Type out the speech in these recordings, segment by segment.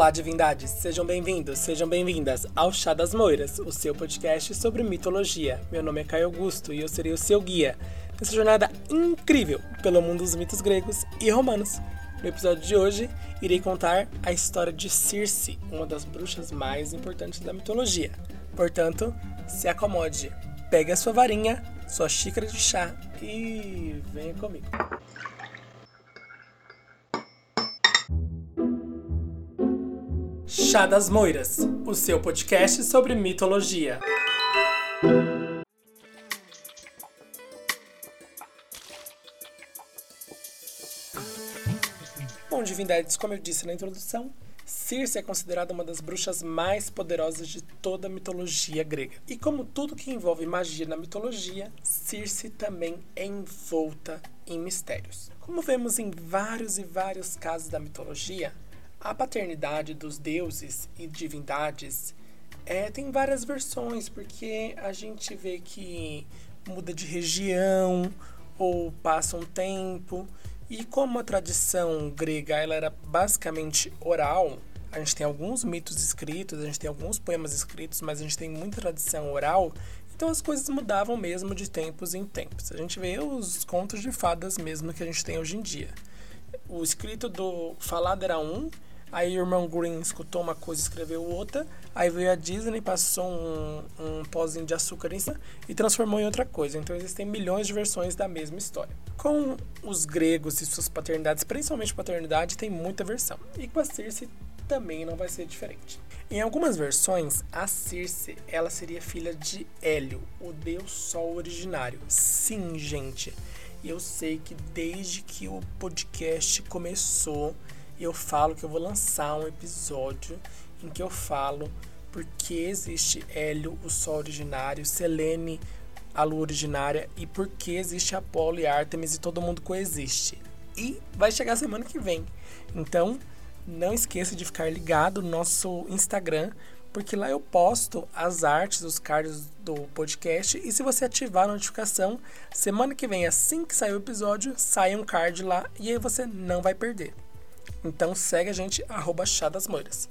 Olá, divindades! Sejam bem-vindos, sejam bem-vindas ao Chá das Moiras, o seu podcast sobre mitologia. Meu nome é Caio Augusto e eu serei o seu guia nessa jornada incrível pelo mundo dos mitos gregos e romanos. No episódio de hoje, irei contar a história de Circe, uma das bruxas mais importantes da mitologia. Portanto, se acomode, pegue a sua varinha, sua xícara de chá e venha comigo. Chá das Moiras, o seu podcast sobre mitologia. Bom, divindades, como eu disse na introdução, Circe é considerada uma das bruxas mais poderosas de toda a mitologia grega. E como tudo que envolve magia na mitologia, Circe também é envolta em mistérios. Como vemos em vários e vários casos da mitologia, a paternidade dos deuses e divindades é, tem várias versões, porque a gente vê que muda de região ou passa um tempo. E como a tradição grega ela era basicamente oral, a gente tem alguns mitos escritos, a gente tem alguns poemas escritos, mas a gente tem muita tradição oral, então as coisas mudavam mesmo de tempos em tempos. A gente vê os contos de fadas mesmo que a gente tem hoje em dia. O escrito do falado era um, Aí o irmão Green escutou uma coisa e escreveu outra. Aí veio a Disney, passou um, um pozinho de açúcar em cima e transformou em outra coisa. Então existem milhões de versões da mesma história. Com os gregos e suas paternidades, principalmente paternidade, tem muita versão. E com a Circe também não vai ser diferente. Em algumas versões, a Circe ela seria filha de Hélio, o deus sol originário. Sim, gente. Eu sei que desde que o podcast começou, eu falo que eu vou lançar um episódio em que eu falo porque existe Hélio, o Sol originário, Selene, a Lua originária, e por que existe Apolo e Artemis e todo mundo coexiste. E vai chegar semana que vem. Então, não esqueça de ficar ligado no nosso Instagram, porque lá eu posto as artes, os cards do podcast. E se você ativar a notificação, semana que vem, assim que sair o episódio, sai um card lá e aí você não vai perder. Então segue a gente, arroba Chá das Moiras.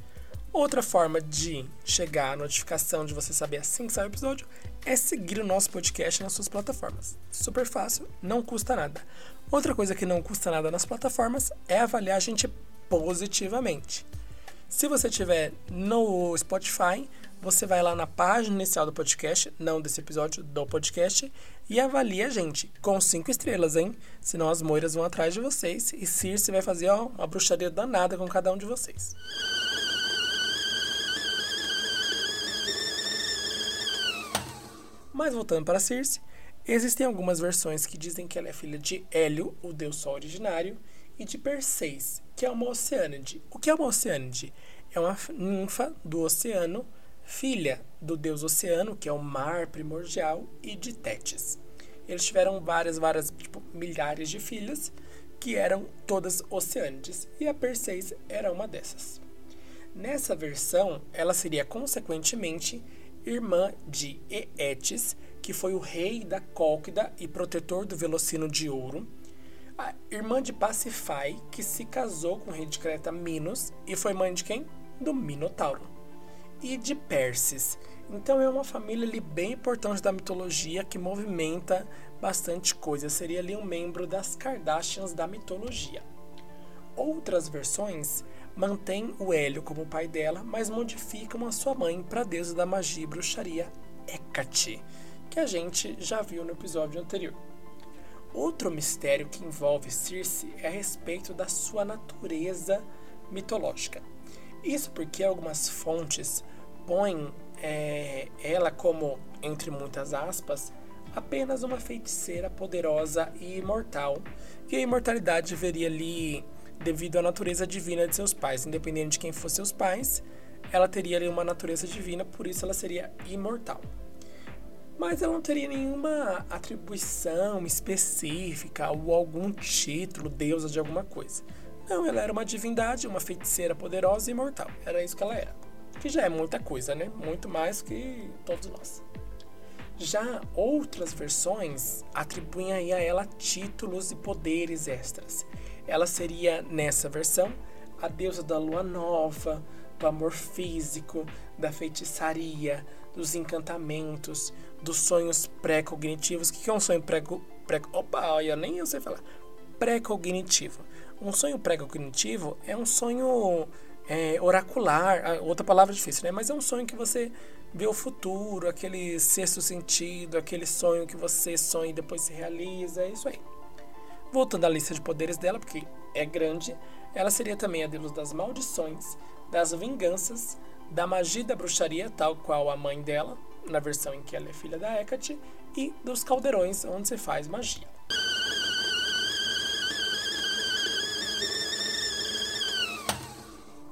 Outra forma de chegar a notificação de você saber assim que sai o episódio é seguir o nosso podcast nas suas plataformas. Super fácil, não custa nada. Outra coisa que não custa nada nas plataformas é avaliar a gente positivamente. Se você estiver no Spotify, você vai lá na página inicial do podcast, não desse episódio, do podcast, e avalia a gente com cinco estrelas, hein? Senão as moiras vão atrás de vocês e Circe vai fazer ó, uma bruxaria danada com cada um de vocês. Mas voltando para Circe, existem algumas versões que dizem que ela é filha de Hélio, o deus sol originário, e de Perseis, que é uma oceânide. O que é uma oceânide? É uma ninfa do oceano filha do deus oceano, que é o mar primordial, e de Tétis. Eles tiveram várias, várias, tipo, milhares de filhas, que eram todas oceânides, e a Perseis era uma dessas. Nessa versão, ela seria consequentemente irmã de Eetes, que foi o rei da Cólquida e protetor do Velocino de Ouro, a irmã de Pacifai, que se casou com o rei de Creta Minos e foi mãe de quem? Do Minotauro e de Perses. Então é uma família ali bem importante da mitologia que movimenta bastante coisa. Seria ali um membro das Kardashians da mitologia. Outras versões mantêm o Hélio como pai dela, mas modificam a sua mãe para deusa da magia e bruxaria Hecate, que a gente já viu no episódio anterior. Outro mistério que envolve Circe é a respeito da sua natureza mitológica. Isso porque algumas fontes põem é, ela como, entre muitas aspas, apenas uma feiticeira poderosa e imortal, e a imortalidade veria ali devido à natureza divina de seus pais, independente de quem fossem seus pais, ela teria ali uma natureza divina, por isso ela seria imortal. Mas ela não teria nenhuma atribuição específica ou algum título, deusa de alguma coisa. Não, ela era uma divindade, uma feiticeira poderosa e imortal. Era isso que ela era. Que já é muita coisa, né? Muito mais que todos nós. Já outras versões atribuem a ela títulos e poderes extras. Ela seria, nessa versão, a deusa da lua nova, do amor físico, da feitiçaria, dos encantamentos, dos sonhos pré-cognitivos. O que é um sonho pré, pré Opa, eu nem eu sei falar. Pré-cognitivo. Um sonho pré-cognitivo é um sonho é, oracular, outra palavra difícil, né? Mas é um sonho que você vê o futuro, aquele sexto sentido, aquele sonho que você sonha e depois se realiza, é isso aí. Voltando à lista de poderes dela, porque é grande, ela seria também a deusa das maldições, das vinganças, da magia da bruxaria, tal qual a mãe dela, na versão em que ela é filha da Hecate, e dos caldeirões, onde se faz magia.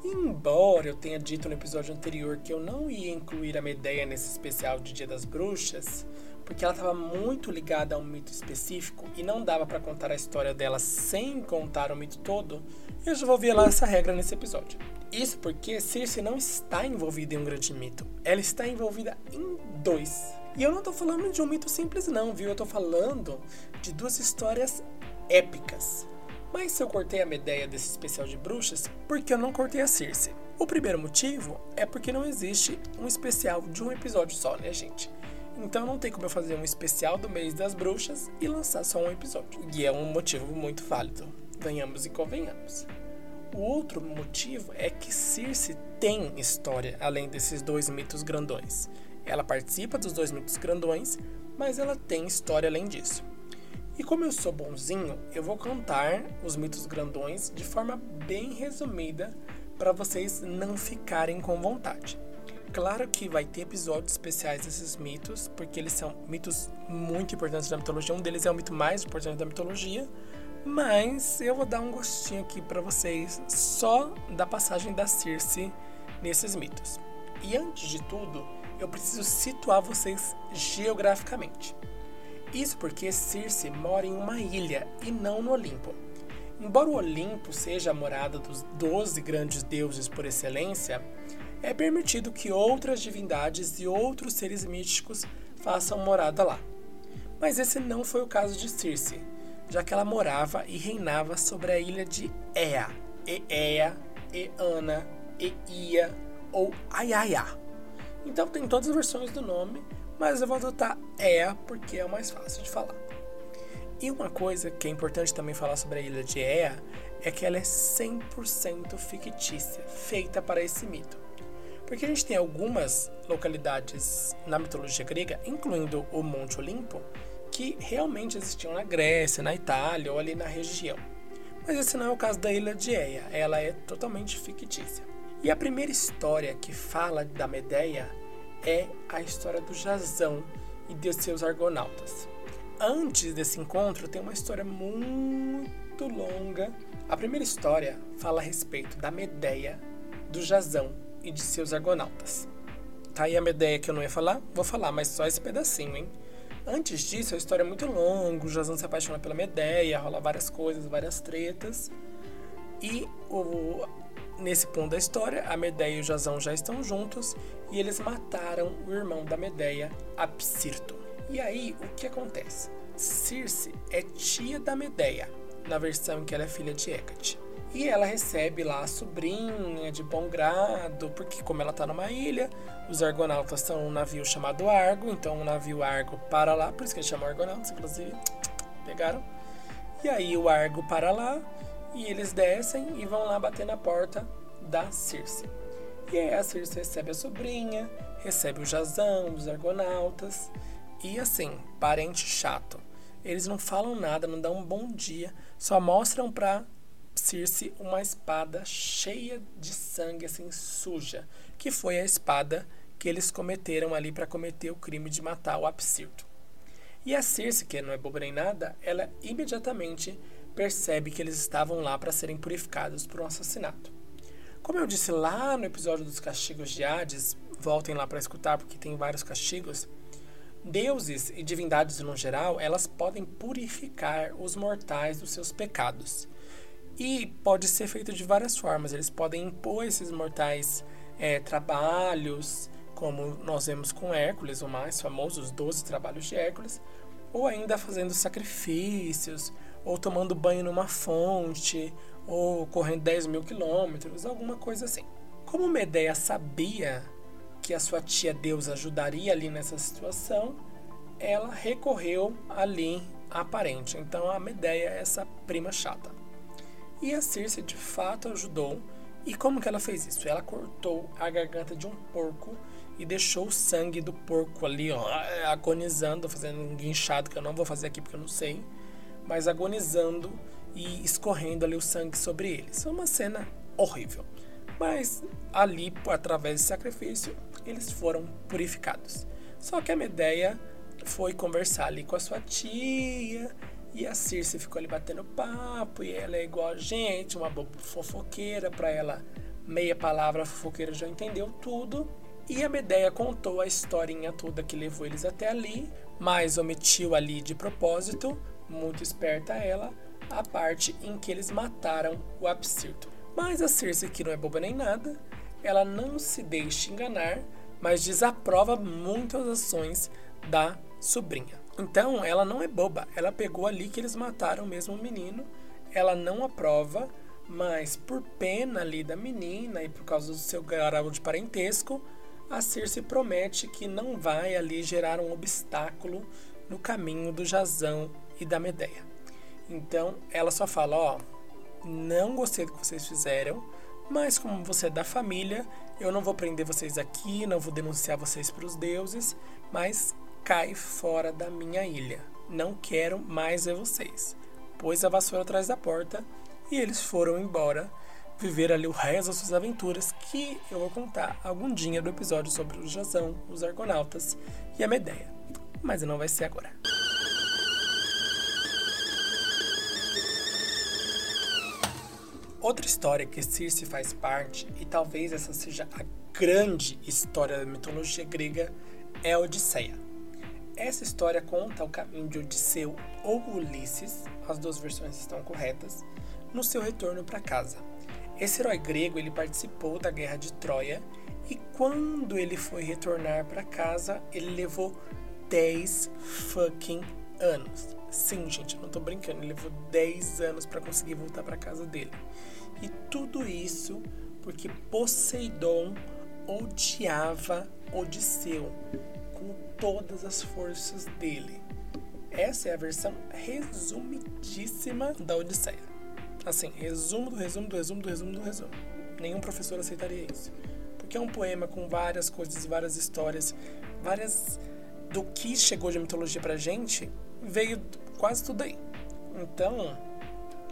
Embora eu tenha dito no episódio anterior que eu não ia incluir a Medeia nesse especial de Dia das Bruxas, porque ela estava muito ligada a um mito específico e não dava para contar a história dela sem contar o mito todo, eu já vou violar essa regra nesse episódio. Isso porque Circe não está envolvida em um grande mito, ela está envolvida em dois. E eu não estou falando de um mito simples não, viu? Eu estou falando de duas histórias épicas. Mas se eu cortei a Medeia desse especial de bruxas, porque eu não cortei a Circe? O primeiro motivo é porque não existe um especial de um episódio só, né, gente? Então não tem como eu fazer um especial do mês das bruxas e lançar só um episódio. E é um motivo muito válido, venhamos e convenhamos. O outro motivo é que Circe tem história além desses dois mitos grandões. Ela participa dos dois mitos grandões, mas ela tem história além disso. E como eu sou bonzinho, eu vou contar os mitos grandões de forma bem resumida para vocês não ficarem com vontade. Claro que vai ter episódios especiais desses mitos, porque eles são mitos muito importantes da mitologia. Um deles é o mito mais importante da mitologia, mas eu vou dar um gostinho aqui para vocês só da passagem da Circe nesses mitos. E antes de tudo, eu preciso situar vocês geograficamente. Isso porque Circe mora em uma ilha e não no Olimpo. Embora o Olimpo seja a morada dos doze grandes deuses por excelência, é permitido que outras divindades e outros seres místicos façam morada lá. Mas esse não foi o caso de Circe já que ela morava e reinava sobre a ilha de Ea, Eea, Eana, Eia ou Ayaya. Então tem todas as versões do nome, mas eu vou adotar Ea porque é o mais fácil de falar. E uma coisa que é importante também falar sobre a ilha de Ea é que ela é 100% fictícia, feita para esse mito. Porque a gente tem algumas localidades na mitologia grega, incluindo o Monte Olimpo, que realmente existiam na Grécia, na Itália ou ali na região. Mas esse não é o caso da ilha de Eia, ela é totalmente fictícia. E a primeira história que fala da Medeia é a história do Jazão e de seus argonautas. Antes desse encontro tem uma história muito longa. A primeira história fala a respeito da Medeia, do Jazão e de seus argonautas. Tá aí a Medeia que eu não ia falar? Vou falar, mas só esse pedacinho, hein? Antes disso, a história é muito longa, o Jazão se apaixona pela Medeia, rola várias coisas, várias tretas. E o, nesse ponto da história, a Medeia e o Jazão já estão juntos e eles mataram o irmão da Medeia, Apsirto. E aí, o que acontece? Circe é tia da Medeia, na versão em que ela é filha de Hecate. E ela recebe lá a sobrinha de bom grado, porque como ela está numa ilha, os argonautas são um navio chamado Argo, então o navio Argo para lá, por isso que eles chamam argonautas, inclusive, pegaram. E aí o Argo para lá, e eles descem e vão lá bater na porta da Circe. E aí a Circe recebe a sobrinha, recebe o Jazão, os argonautas, e assim, parente chato. Eles não falam nada, não dão um bom dia, só mostram pra Circe uma espada cheia de sangue, assim, suja, que foi a espada que eles cometeram ali para cometer o crime de matar o Apsirto. E a Circe, que não é boba nem nada, ela imediatamente percebe que eles estavam lá para serem purificados por um assassinato. Como eu disse lá no episódio dos castigos de Hades, voltem lá para escutar porque tem vários castigos. Deuses e divindades no geral, elas podem purificar os mortais dos seus pecados. E pode ser feito de várias formas. Eles podem impor esses mortais é, trabalhos, como nós vemos com Hércules, o mais famoso, os 12 trabalhos de Hércules, ou ainda fazendo sacrifícios, ou tomando banho numa fonte, ou correndo 10 mil quilômetros, alguma coisa assim. Como Medeia sabia que a sua tia Deus ajudaria ali nessa situação, ela recorreu ali à parente. Então a Medeia é essa prima chata. E a Circe de fato ajudou. E como que ela fez isso? Ela cortou a garganta de um porco e deixou o sangue do porco ali, ó, agonizando, fazendo um guinchado que eu não vou fazer aqui porque eu não sei, mas agonizando e escorrendo ali o sangue sobre ele. Isso é uma cena horrível. Mas ali, através desse sacrifício, eles foram purificados. Só que a Medeia foi conversar ali com a sua tia e a Circe ficou ali batendo papo e ela é igual a gente, uma fofoqueira, para ela meia palavra fofoqueira já entendeu tudo. E a Medeia contou a historinha toda que levou eles até ali, mas omitiu ali de propósito, muito esperta ela, a parte em que eles mataram o Absirto. Mas a Circe, que não é boba nem nada, ela não se deixa enganar, mas desaprova muitas ações da sobrinha. Então, ela não é boba, ela pegou ali que eles mataram mesmo o menino, ela não aprova, mas por pena ali da menina e por causa do seu grau de parentesco, a Circe promete que não vai ali gerar um obstáculo no caminho do Jazão e da Medeia. Então ela só fala: Ó, não gostei do que vocês fizeram, mas como você é da família, eu não vou prender vocês aqui, não vou denunciar vocês para os deuses, mas cai fora da minha ilha. Não quero mais ver vocês. Pôs a vassoura atrás da porta e eles foram embora viver ali o resto das suas aventuras, que eu vou contar algum dia do episódio sobre o Jazão, os Argonautas e a Medeia. Mas não vai ser agora. Outra história que Circe faz parte, e talvez essa seja a grande história da mitologia grega, é a Odisseia. Essa história conta o caminho de Odisseu ou Ulisses, as duas versões estão corretas, no seu retorno para casa. Esse herói grego ele participou da guerra de Troia e quando ele foi retornar para casa, ele levou 10 fucking anos. Sim, gente, não tô brincando, ele levou 10 anos para conseguir voltar para casa dele. E tudo isso porque Poseidon odiava Odisseu com todas as forças dele. Essa é a versão resumidíssima da Odisseia. Assim, resumo do resumo do resumo do resumo do resumo. Nenhum professor aceitaria isso. Porque é um poema com várias coisas, várias histórias, várias. Do que chegou de mitologia pra gente, veio quase tudo aí. Então,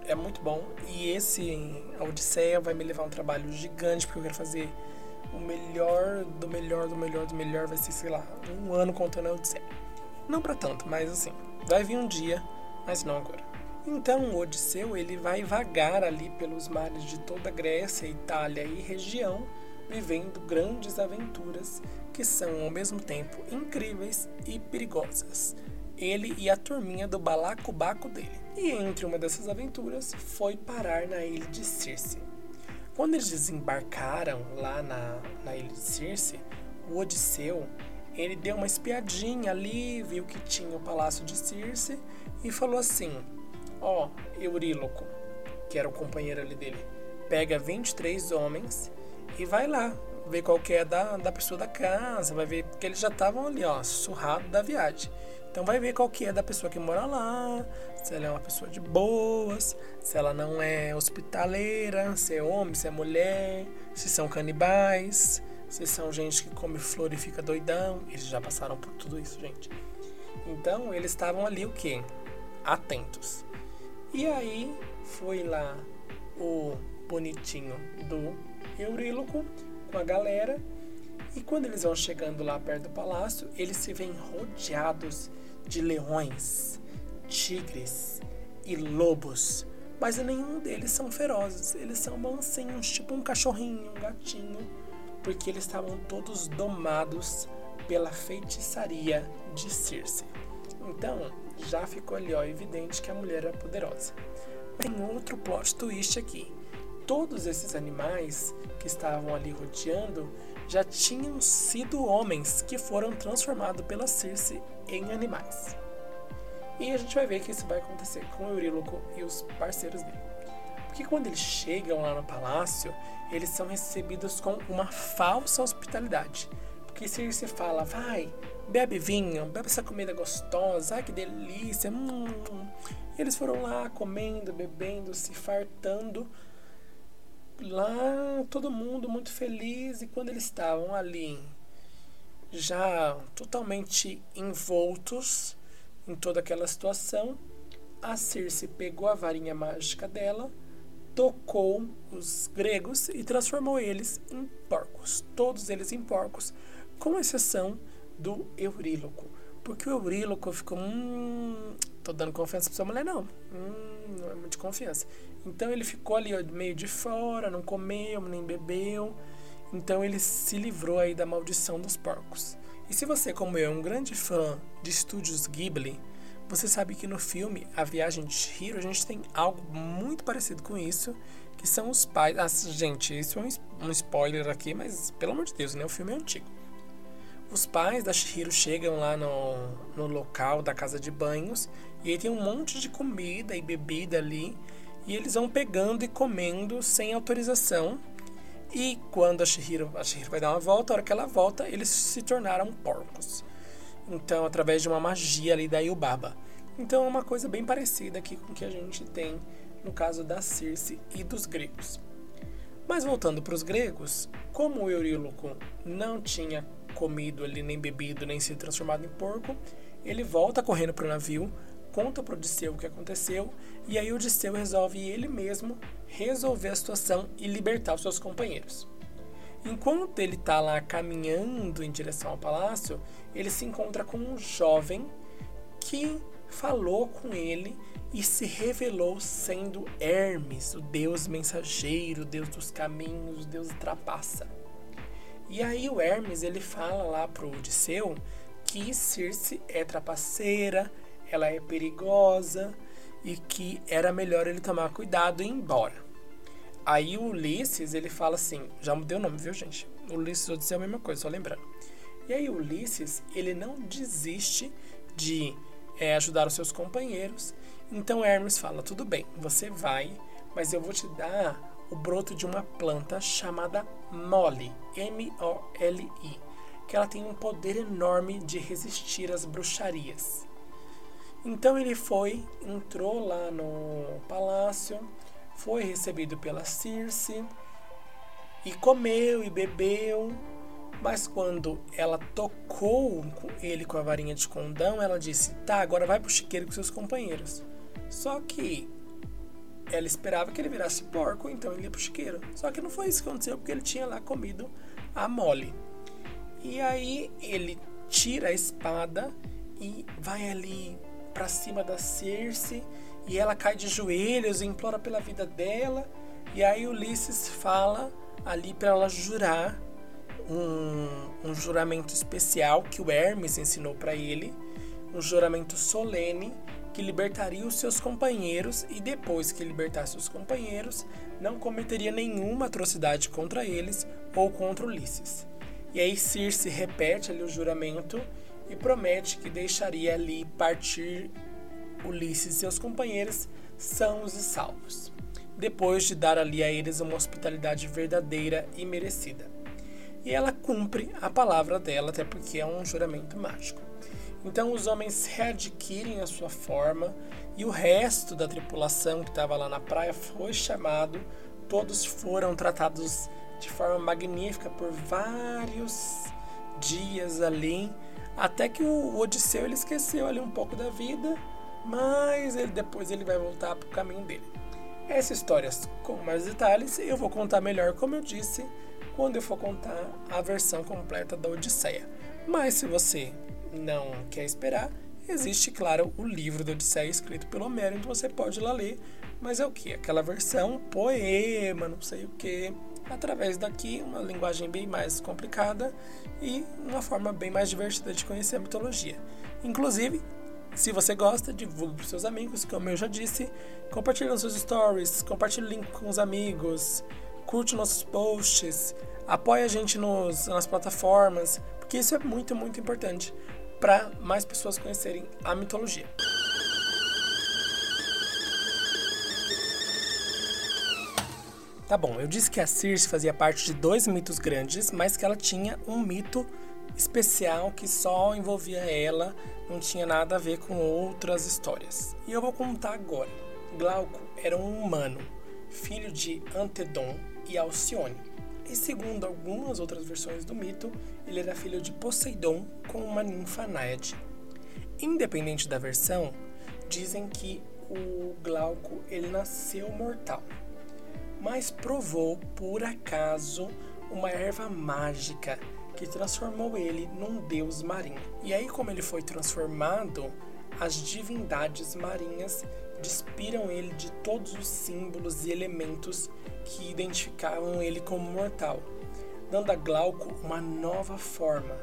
é muito bom. E esse, a Odisseia, vai me levar um trabalho gigante, porque eu quero fazer o melhor do melhor do melhor do melhor. Vai ser, sei lá, um ano contando a Odisseia. Não para tanto, mas assim, vai vir um dia, mas não agora. Então Odisseu ele vai vagar ali pelos mares de toda a Grécia, Itália e região, vivendo grandes aventuras que são ao mesmo tempo incríveis e perigosas. Ele e a turminha do balacobaco dele. E entre uma dessas aventuras foi parar na ilha de Circe. Quando eles desembarcaram lá na, na ilha de Circe, o Odisseu ele deu uma espiadinha ali, viu que tinha o palácio de Circe e falou assim: Ó, Euríloco, que era o companheiro ali dele, pega 23 homens e vai lá, ver qual que é da, da pessoa da casa, vai ver, porque eles já estavam ali, ó, surrado da viagem. Então vai ver qual que é da pessoa que mora lá, se ela é uma pessoa de boas, se ela não é hospitaleira, se é homem, se é mulher, se são canibais, se são gente que come flor e fica doidão. Eles já passaram por tudo isso, gente. Então eles estavam ali o quê? Atentos. E aí foi lá o bonitinho do Euríloco com a galera. E quando eles vão chegando lá perto do palácio, eles se veem rodeados de leões, tigres e lobos. Mas nenhum deles são ferozes, eles são mansinhos, tipo um cachorrinho, um gatinho, porque eles estavam todos domados pela feitiçaria de Circe. Então, já ficou ali ó, evidente que a mulher era poderosa. Tem outro plot twist aqui. Todos esses animais que estavam ali rodeando já tinham sido homens que foram transformados pela Circe em animais. E a gente vai ver que isso vai acontecer com o Euríloco e os parceiros dele. Porque quando eles chegam lá no palácio, eles são recebidos com uma falsa hospitalidade. Porque se você fala, vai, bebe vinho, bebe essa comida gostosa, ai que delícia, hum. Eles foram lá comendo, bebendo, se fartando. Lá todo mundo muito feliz e quando eles estavam ali já totalmente envoltos em toda aquela situação, a Circe pegou a varinha mágica dela, tocou os gregos e transformou eles em porcos, todos eles em porcos, com exceção do Euríloco. Porque o Euríloco ficou, hum, tô dando confiança pra sua mulher, não. Hum, não é muito confiança. Então ele ficou ali meio de fora, não comeu, nem bebeu. Então ele se livrou aí da maldição dos porcos. E se você, como eu, é um grande fã de estúdios Ghibli, você sabe que no filme A Viagem de Chihiro a gente tem algo muito parecido com isso, que são os pais. Ah, gente, isso é um spoiler aqui, mas pelo amor de Deus, né? O filme é antigo. Os pais da Chihiro chegam lá no, no local da casa de banhos e aí tem um monte de comida e bebida ali e eles vão pegando e comendo sem autorização. E quando a Chihiro, a Chihiro vai dar uma volta, a hora que ela volta, eles se tornaram porcos. Então, através de uma magia ali da Yubaba. Então, é uma coisa bem parecida aqui com o que a gente tem no caso da Circe e dos gregos. Mas voltando para os gregos, como o Euríloco não tinha comido ali, nem bebido, nem se transformado em porco, ele volta correndo para o navio, conta para Odisseu o que aconteceu, e aí Odisseu resolve ele mesmo resolver a situação e libertar os seus companheiros. Enquanto ele está lá caminhando em direção ao palácio, ele se encontra com um jovem que falou com ele e se revelou sendo Hermes, o deus mensageiro, o deus dos caminhos, o deus trapaça. E aí o Hermes ele fala lá pro Odisseu que Circe é trapaceira, ela é perigosa e que era melhor ele tomar cuidado e ir embora. Aí o Ulisses, ele fala assim, já mudei o nome, viu, gente? Ulisses Odisseu é a mesma coisa, só lembrando. E aí o Ulisses, ele não desiste de é, ajudar os seus companheiros. Então Hermes fala, tudo bem, você vai, mas eu vou te dar o broto de uma planta chamada Mole, M-O-L-I, que ela tem um poder enorme de resistir às bruxarias. Então ele foi, entrou lá no palácio, foi recebido pela Circe e comeu e bebeu. Mas quando ela tocou ele com a varinha de condão, ela disse: Tá, agora vai pro chiqueiro com seus companheiros. Só que ela esperava que ele virasse porco, então ele ia pro chiqueiro. Só que não foi isso que aconteceu, porque ele tinha lá comido a mole. E aí ele tira a espada e vai ali para cima da Circe e ela cai de joelhos e implora pela vida dela. E aí Ulisses fala ali para ela jurar um, um juramento especial que o Hermes ensinou para ele, um juramento solene que libertaria os seus companheiros e depois que libertasse os companheiros, não cometeria nenhuma atrocidade contra eles ou contra Ulisses. E aí Circe repete ali o juramento e promete que deixaria ali partir Ulisses e seus companheiros sãos e salvos, depois de dar ali a eles uma hospitalidade verdadeira e merecida. E ela cumpre a palavra dela, até porque é um juramento mágico. Então os homens readquirem a sua forma e o resto da tripulação que estava lá na praia foi chamado. Todos foram tratados de forma magnífica por vários dias ali, até que o Odisseu ele esqueceu ali um pouco da vida mas ele, depois ele vai voltar para o caminho dele. Essa história com mais detalhes eu vou contar melhor, como eu disse, quando eu for contar a versão completa da Odisseia. Mas se você não quer esperar, existe, claro, o livro da Odisseia escrito pelo Homero, então você pode ir lá ler. Mas é o que? Aquela versão poema, não sei o que, através daqui, uma linguagem bem mais complicada e uma forma bem mais divertida de conhecer a mitologia. Inclusive, se você gosta, divulgue para seus amigos, como eu já disse. Compartilhe nos seus stories, compartilhe o link com os amigos, curte nossos posts, apoie a gente nos, nas plataformas, porque isso é muito, muito importante para mais pessoas conhecerem a mitologia. Tá bom, eu disse que a Circe fazia parte de dois mitos grandes, mas que ela tinha um mito especial que só envolvia ela, não tinha nada a ver com outras histórias. E eu vou contar agora. Glauco era um humano, filho de Antedon e Alcione. E segundo algumas outras versões do mito, ele era filho de Poseidon com uma ninfa náiade. Independente da versão, dizem que o Glauco ele nasceu mortal, mas provou por acaso uma erva mágica que transformou ele num deus marinho. E aí, como ele foi transformado, as divindades marinhas despiram ele de todos os símbolos e elementos que identificavam ele como mortal, dando a Glauco uma nova forma.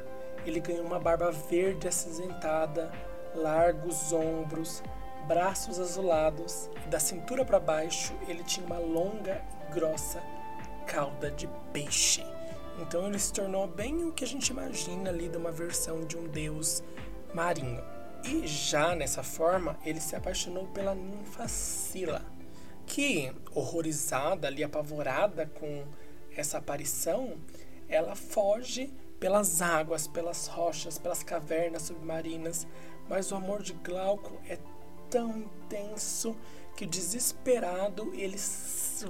Ele ganhou uma barba verde acinzentada, largos ombros, braços azulados e da cintura para baixo ele tinha uma longa e grossa cauda de peixe. Então ele se tornou bem o que a gente imagina ali de uma versão de um deus marinho. E já nessa forma, ele se apaixonou pela ninfa Sila, que, horrorizada ali, apavorada com essa aparição, ela foge pelas águas, pelas rochas, pelas cavernas submarinas, mas o amor de Glauco é tão intenso que desesperado ele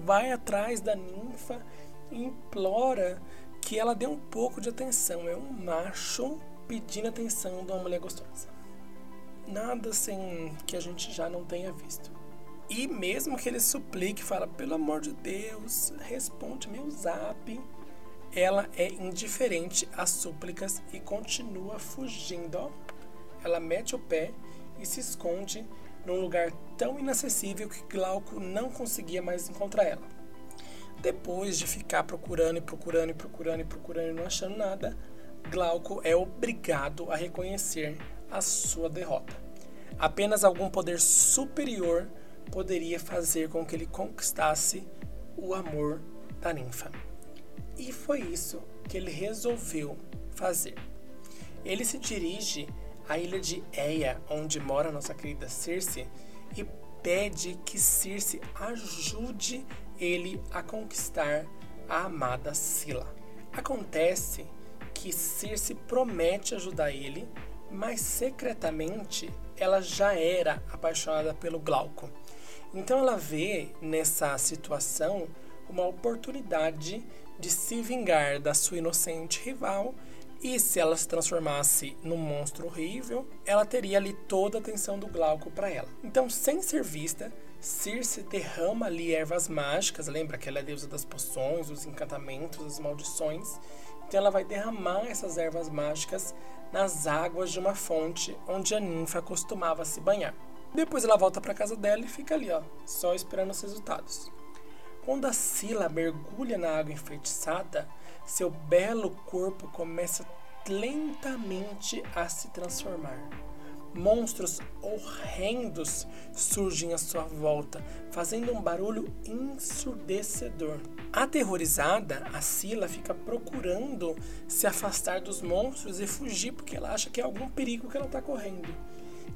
vai atrás da ninfa e implora que ela dê um pouco de atenção. É um macho pedindo atenção de uma mulher gostosa. Nada assim que a gente já não tenha visto. E mesmo que ele suplique, fala, pelo amor de Deus, responde meu zap. Ela é indiferente às súplicas e continua fugindo. Ó. Ela mete o pé e se esconde num lugar tão inacessível que Glauco não conseguia mais encontrar ela. Depois de ficar procurando e procurando e procurando e procurando e não achando nada, Glauco é obrigado a reconhecer a sua derrota. Apenas algum poder superior poderia fazer com que ele conquistasse o amor da ninfa. E foi isso que ele resolveu fazer. Ele se dirige à ilha de Eia, onde mora nossa querida Circe, e pede que Circe ajude ele a conquistar a amada Sila. Acontece que Circe promete ajudar ele, mas secretamente ela já era apaixonada pelo Glauco. Então ela vê nessa situação uma oportunidade de se vingar da sua inocente rival e se ela se transformasse num monstro horrível, ela teria ali toda a atenção do Glauco para ela. Então, sem ser vista, Circe derrama ali ervas mágicas, lembra que ela é deusa das poções, dos encantamentos, das maldições. Então ela vai derramar essas ervas mágicas nas águas de uma fonte onde a ninfa costumava se banhar. Depois ela volta para casa dela e fica ali, ó, só esperando os resultados. Quando a Sila mergulha na água enfeitiçada, seu belo corpo começa lentamente a se transformar. Monstros horrendos surgem à sua volta, fazendo um barulho ensurdecedor. Aterrorizada, a Sila fica procurando se afastar dos monstros e fugir porque ela acha que é algum perigo que ela está correndo.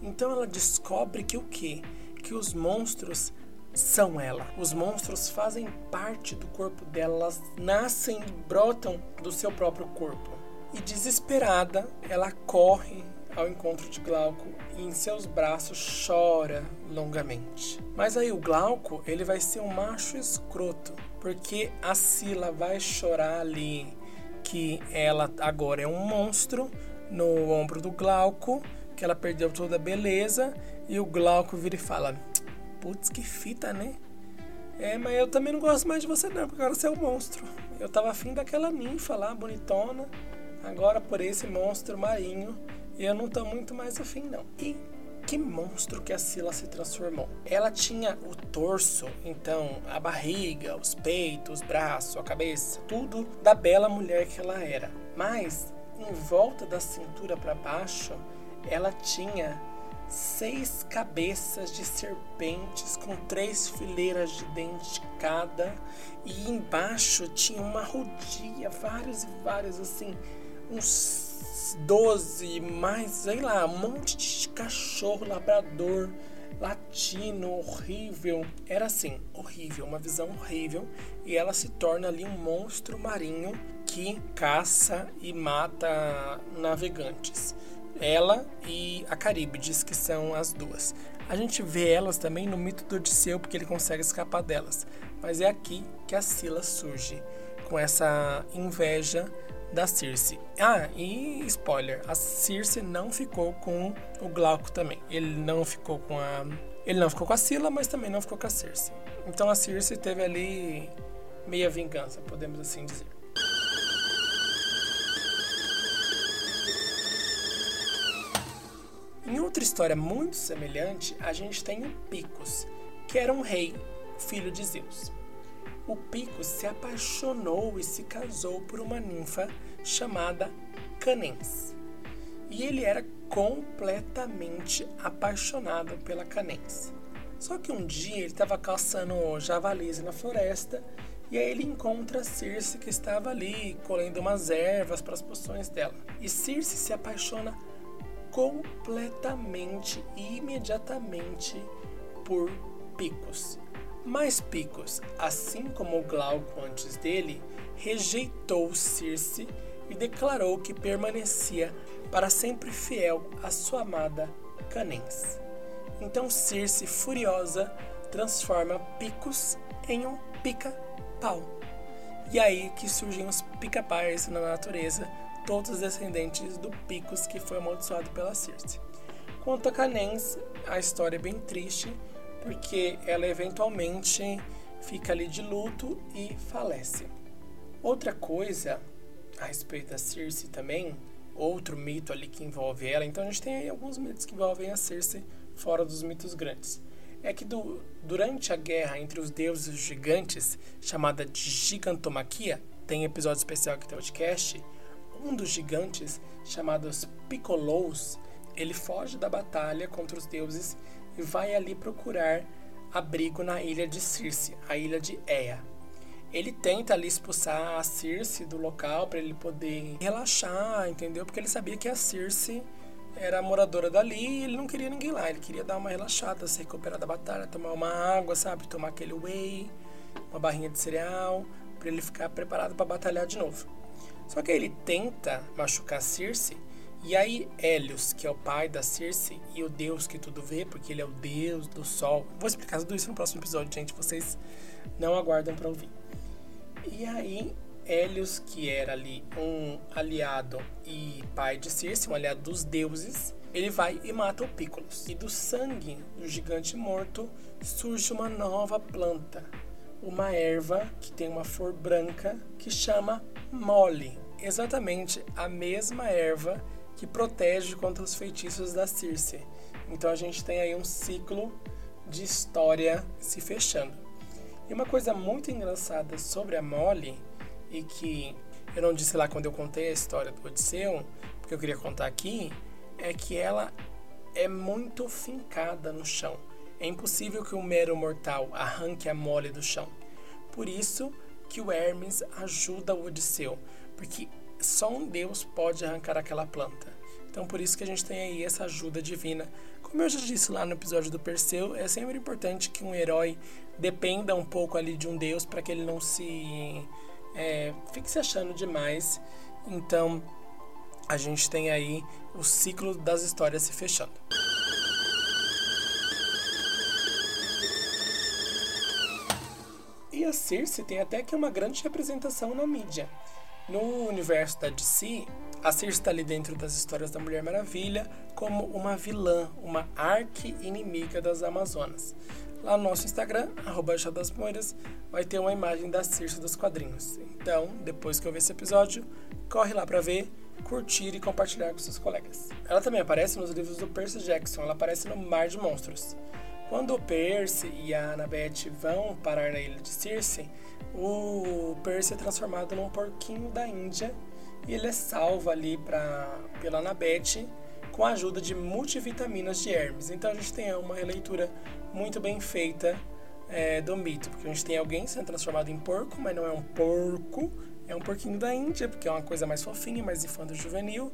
Então ela descobre que o quê? Que os monstros são ela. Os monstros fazem parte do corpo dela, elas nascem e brotam do seu próprio corpo. E desesperada, ela corre ao encontro de Glauco e em seus braços chora longamente. Mas aí o Glauco, ele vai ser um macho escroto, porque a Sila vai chorar ali que ela agora é um monstro no ombro do Glauco, que ela perdeu toda a beleza, e o Glauco vira e fala: Putz, que fita, né? É, mas eu também não gosto mais de você não, porque agora você é um monstro. Eu tava afim daquela ninfa lá, bonitona, agora por esse monstro marinho eu não tô muito mais afim, não. E que monstro que a Sila se transformou. Ela tinha o torso, então a barriga, os peitos, os braços, a cabeça, tudo da bela mulher que ela era. Mas em volta da cintura para baixo, ela tinha seis cabeças de serpentes com três fileiras de dente cada e embaixo tinha uma rodilha, vários e vários assim, uns 12, mais, sei lá, um monte de cachorro, labrador, latino, horrível. Era assim, horrível, uma visão horrível. E ela se torna ali um monstro marinho que caça e mata navegantes. Ela e a Caríbides, que são as duas. A gente vê elas também no mito do Odisseu, porque ele consegue escapar delas. Mas é aqui que a Sila surge, com essa inveja da Circe. Ah, e spoiler, a Circe não ficou com o Glauco também. Ele não ficou com a ele não ficou com a Sila, mas também não ficou com a Circe. Então a Circe teve ali meia vingança, podemos assim dizer. Outra história muito semelhante, a gente tem o Picos, que era um rei, filho de Zeus. O Picos se apaixonou e se casou por uma ninfa chamada Canens. E ele era completamente apaixonado pela Canens. Só que um dia ele estava caçando javalis na floresta e aí ele encontra Circe que estava ali colhendo umas ervas para as poções dela. E Circe se apaixona completamente e imediatamente por Picos. Mas Picos, assim como Glauco antes dele, rejeitou Circe e declarou que permanecia para sempre fiel à sua amada Canens. Então Circe, furiosa, transforma Picos em um pica-pau. E aí que surgem os pica-pais na natureza, todos os descendentes do Picos que foi amaldiçoado pela Circe. Quanto a Canens, a história é bem triste, porque ela eventualmente fica ali de luto e falece. Outra coisa a respeito da Circe também, outro mito ali que envolve ela, então a gente tem alguns mitos que envolvem a Circe fora dos mitos grandes. É que do, durante a guerra entre os deuses e os gigantes, chamada de gigantomaquia, tem episódio especial aqui no podcast, um dos gigantes, chamado Piccolous, ele foge da batalha contra os deuses e vai ali procurar abrigo na ilha de Circe, a ilha de Ea. Ele tenta ali expulsar a Circe do local para ele poder relaxar, entendeu? Porque ele sabia que a Circe era moradora dali e ele não queria ninguém lá. Ele queria dar uma relaxada, se recuperar da batalha, tomar uma água, sabe? Tomar aquele whey, uma barrinha de cereal, para ele ficar preparado para batalhar de novo. Só que ele tenta machucar Circe, e aí Hélios, que é o pai da Circe e o deus que tudo vê, porque ele é o deus do sol. Vou explicar tudo isso no próximo episódio, gente, vocês não aguardam para ouvir. E aí Hélios, que era ali um aliado e pai de Circe, um aliado dos deuses, ele vai e mata o Pícolos. E do sangue do gigante morto surge uma nova planta, uma erva que tem uma flor branca que chama mole, exatamente a mesma erva que protege contra os feitiços da Circe. Então a gente tem aí um ciclo de história se fechando. E uma coisa muito engraçada sobre a mole e que eu não disse lá quando eu contei a história do Odisseu, porque eu queria contar aqui, é que ela é muito fincada no chão. É impossível que um mero mortal arranque a mole do chão. Por isso que o Hermes ajuda o Odisseu, porque só um Deus pode arrancar aquela planta. Então por isso que a gente tem aí essa ajuda divina. Como eu já disse lá no episódio do Perseu, é sempre importante que um herói dependa um pouco ali de um Deus para que ele não se é, fique se achando demais. Então a gente tem aí o ciclo das histórias se fechando. A Circe tem até que uma grande representação na mídia. No universo da DC, a Circe está ali dentro das histórias da Mulher Maravilha como uma vilã, uma arqui-inimiga das Amazonas. Lá no nosso Instagram, arroba Moiras, vai ter uma imagem da Circe dos quadrinhos. Então, depois que eu ver esse episódio, corre lá para ver, curtir e compartilhar com seus colegas. Ela também aparece nos livros do Percy Jackson, ela aparece no Mar de Monstros. Quando Percy e a Annabeth vão parar na ilha de Circe, o Percy é transformado num porquinho da Índia e ele é salvo ali pra, pela Annabeth com a ajuda de multivitaminas de Hermes. Então a gente tem uma releitura muito bem feita é, do mito, porque a gente tem alguém sendo transformado em porco, mas não é um porco, é um porquinho da Índia, porque é uma coisa mais fofinha, mais infanto juvenil.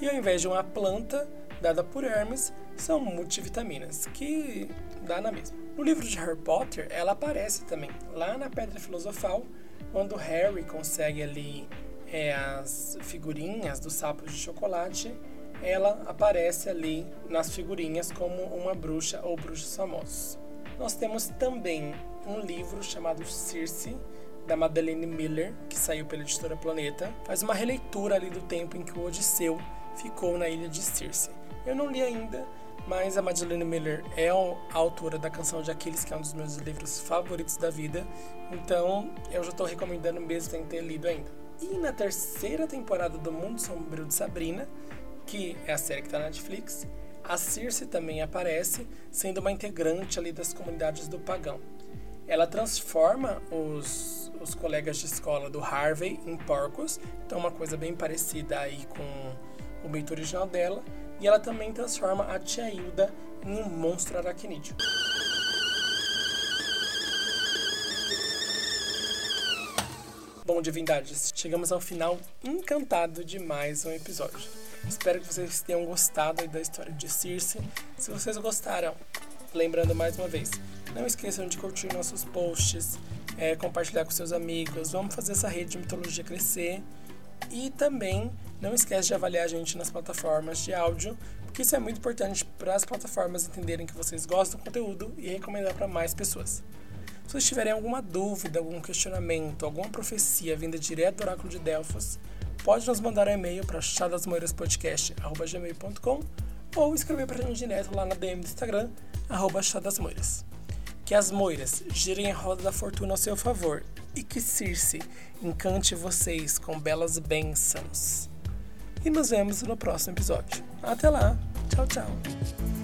E ao invés de uma planta dada por Hermes, são multivitaminas, que dá na mesma. No livro de Harry Potter, ela aparece também, lá na Pedra Filosofal, quando Harry consegue ali é, as figurinhas dos sapos de chocolate, ela aparece ali nas figurinhas como uma bruxa ou bruxos famosos. Nós temos também um livro chamado Circe, da Madeleine Miller, que saiu pela editora Planeta, faz uma releitura ali do tempo em que o Odisseu ficou na ilha de Circe. Eu não li ainda, mas a Madeleine Miller é a autora da Canção de Aquiles, que é um dos meus livros favoritos da vida, então eu já estou recomendando mesmo sem ter lido ainda. E na terceira temporada do Mundo Sombrio de Sabrina, que é a série que está na Netflix, a Circe também aparece, sendo uma integrante ali das comunidades do Pagão. Ela transforma os, os colegas de escola do Harvey em porcos, então uma coisa bem parecida aí com o mito original dela, e ela também transforma a tia Hilda em um monstro aracnídeo. Bom, divindades, chegamos ao final encantado de mais um episódio. Espero que vocês tenham gostado da história de Circe. Se vocês gostaram, lembrando mais uma vez, não esqueçam de curtir nossos posts, é, compartilhar com seus amigos. Vamos fazer essa rede de mitologia crescer. E também não esquece de avaliar a gente nas plataformas de áudio, porque isso é muito importante para as plataformas entenderem que vocês gostam do conteúdo e recomendar para mais pessoas. Se vocês tiverem alguma dúvida, algum questionamento, alguma profecia vinda direto do oráculo de Delfos, pode nos mandar um e-mail para chadasmoiraspodcast.gmail.com ou escrever para a gente direto lá na DM do Instagram, arroba chadasmoiras. Que as moiras girem a roda da fortuna ao seu favor e que Circe encante vocês com belas bênçãos. E nos vemos no próximo episódio. Até lá. Tchau, tchau.